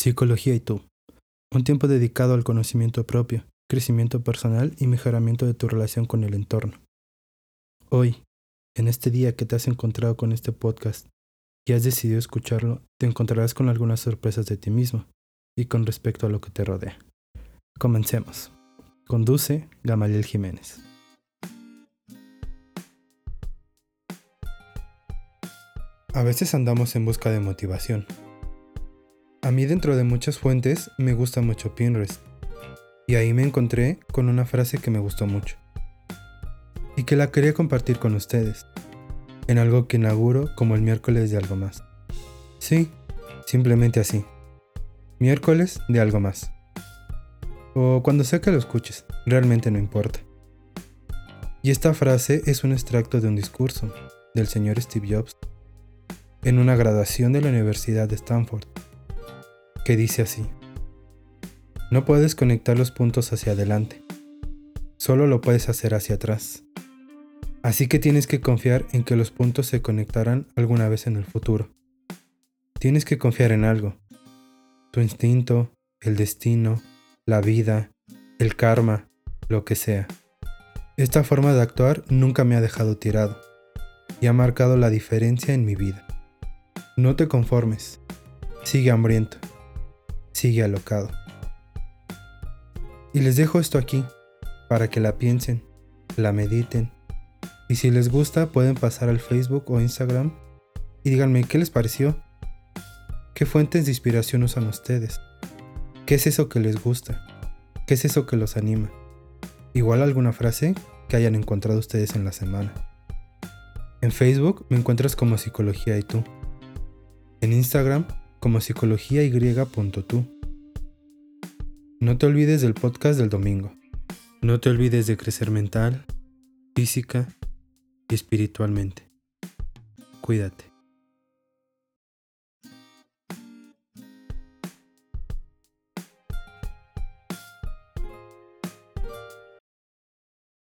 Psicología y tú. Un tiempo dedicado al conocimiento propio, crecimiento personal y mejoramiento de tu relación con el entorno. Hoy, en este día que te has encontrado con este podcast y has decidido escucharlo, te encontrarás con algunas sorpresas de ti mismo y con respecto a lo que te rodea. Comencemos. Conduce Gamaliel Jiménez. A veces andamos en busca de motivación a mí dentro de muchas fuentes me gusta mucho Pinterest. Y ahí me encontré con una frase que me gustó mucho. Y que la quería compartir con ustedes. En algo que inauguro como el miércoles de algo más. Sí, simplemente así. Miércoles de algo más. O cuando sea que lo escuches, realmente no importa. Y esta frase es un extracto de un discurso del señor Steve Jobs en una graduación de la Universidad de Stanford dice así. No puedes conectar los puntos hacia adelante, solo lo puedes hacer hacia atrás. Así que tienes que confiar en que los puntos se conectarán alguna vez en el futuro. Tienes que confiar en algo. Tu instinto, el destino, la vida, el karma, lo que sea. Esta forma de actuar nunca me ha dejado tirado y ha marcado la diferencia en mi vida. No te conformes, sigue hambriento sigue alocado. Y les dejo esto aquí, para que la piensen, la mediten, y si les gusta pueden pasar al Facebook o Instagram y díganme qué les pareció, qué fuentes de inspiración usan ustedes, qué es eso que les gusta, qué es eso que los anima, igual alguna frase que hayan encontrado ustedes en la semana. En Facebook me encuentras como Psicología y tú. En Instagram como psicología y.tú. No te olvides del podcast del domingo. No te olvides de crecer mental, física y espiritualmente. Cuídate.